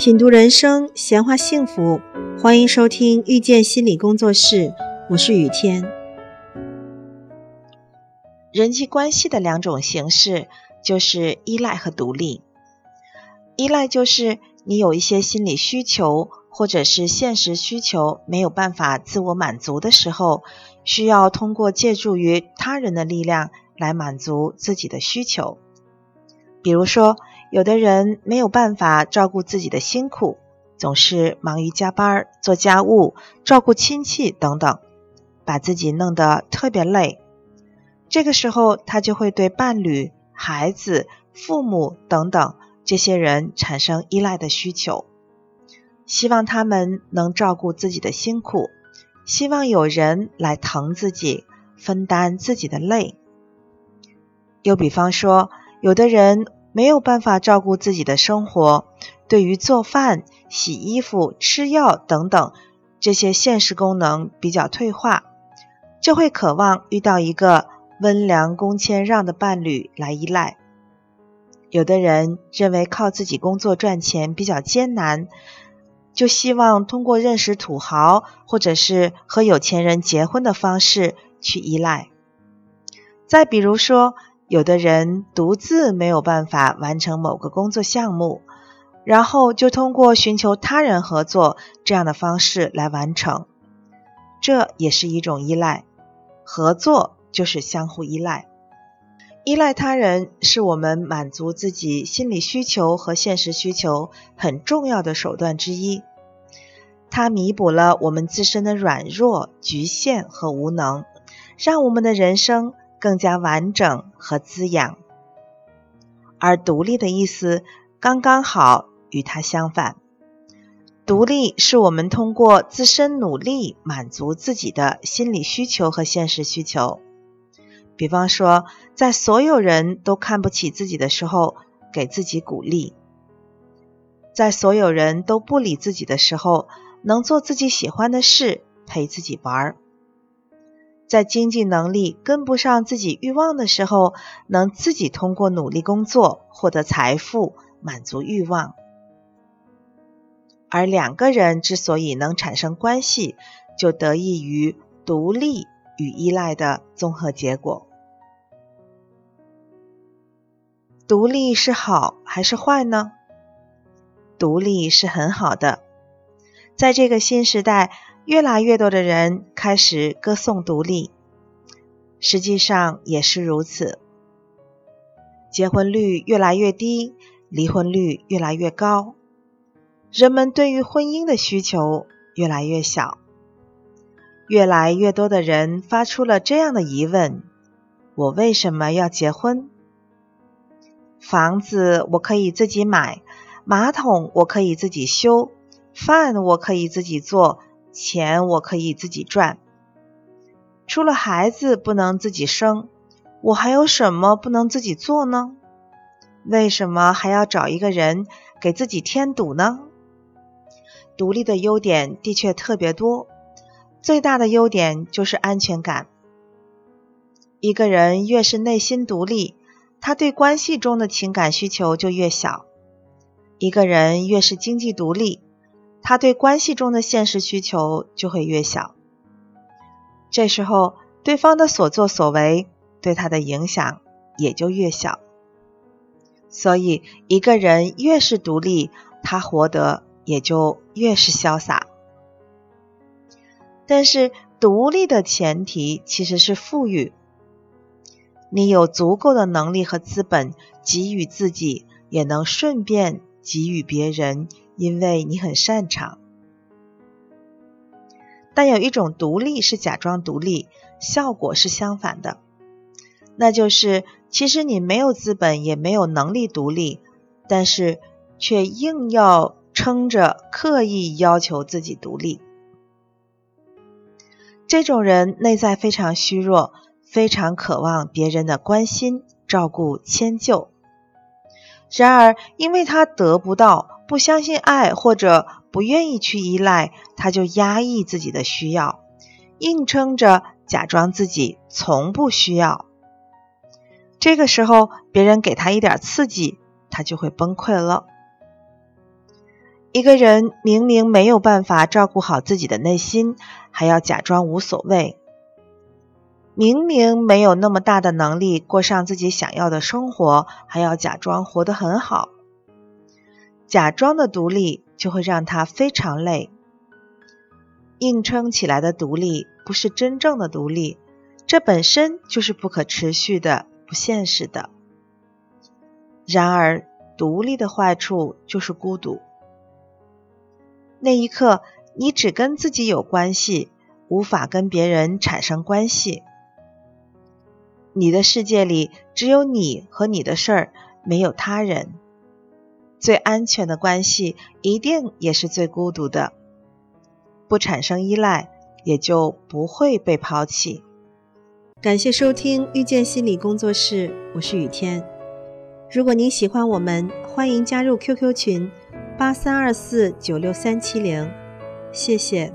品读人生，闲话幸福，欢迎收听遇见心理工作室，我是雨天。人际关系的两种形式就是依赖和独立。依赖就是你有一些心理需求或者是现实需求没有办法自我满足的时候，需要通过借助于他人的力量来满足自己的需求。比如说。有的人没有办法照顾自己的辛苦，总是忙于加班、做家务、照顾亲戚等等，把自己弄得特别累。这个时候，他就会对伴侣、孩子、父母等等这些人产生依赖的需求，希望他们能照顾自己的辛苦，希望有人来疼自己、分担自己的累。又比方说，有的人。没有办法照顾自己的生活，对于做饭、洗衣服、吃药等等这些现实功能比较退化，就会渴望遇到一个温良恭谦让的伴侣来依赖。有的人认为靠自己工作赚钱比较艰难，就希望通过认识土豪或者是和有钱人结婚的方式去依赖。再比如说。有的人独自没有办法完成某个工作项目，然后就通过寻求他人合作这样的方式来完成，这也是一种依赖。合作就是相互依赖，依赖他人是我们满足自己心理需求和现实需求很重要的手段之一。它弥补了我们自身的软弱、局限和无能，让我们的人生。更加完整和滋养，而独立的意思刚刚好与它相反。独立是我们通过自身努力满足自己的心理需求和现实需求。比方说，在所有人都看不起自己的时候，给自己鼓励；在所有人都不理自己的时候，能做自己喜欢的事，陪自己玩儿。在经济能力跟不上自己欲望的时候，能自己通过努力工作获得财富，满足欲望。而两个人之所以能产生关系，就得益于独立与依赖的综合结果。独立是好还是坏呢？独立是很好的，在这个新时代。越来越多的人开始歌颂独立，实际上也是如此。结婚率越来越低，离婚率越来越高，人们对于婚姻的需求越来越小。越来越多的人发出了这样的疑问：我为什么要结婚？房子我可以自己买，马桶我可以自己修，饭我可以自己做。钱我可以自己赚，除了孩子不能自己生，我还有什么不能自己做呢？为什么还要找一个人给自己添堵呢？独立的优点的确特别多，最大的优点就是安全感。一个人越是内心独立，他对关系中的情感需求就越小；一个人越是经济独立。他对关系中的现实需求就会越小，这时候对方的所作所为对他的影响也就越小。所以，一个人越是独立，他活得也就越是潇洒。但是，独立的前提其实是富裕，你有足够的能力和资本给予自己，也能顺便给予别人。因为你很擅长，但有一种独立是假装独立，效果是相反的，那就是其实你没有资本，也没有能力独立，但是却硬要撑着，刻意要求自己独立。这种人内在非常虚弱，非常渴望别人的关心、照顾、迁就，然而因为他得不到。不相信爱或者不愿意去依赖，他就压抑自己的需要，硬撑着假装自己从不需要。这个时候，别人给他一点刺激，他就会崩溃了。一个人明明没有办法照顾好自己的内心，还要假装无所谓；明明没有那么大的能力过上自己想要的生活，还要假装活得很好。假装的独立就会让他非常累。硬撑起来的独立不是真正的独立，这本身就是不可持续的、不现实的。然而，独立的坏处就是孤独。那一刻，你只跟自己有关系，无法跟别人产生关系。你的世界里只有你和你的事儿，没有他人。最安全的关系，一定也是最孤独的。不产生依赖，也就不会被抛弃。感谢收听遇见心理工作室，我是雨天。如果您喜欢我们，欢迎加入 QQ 群。八三二四九六三七零，谢谢。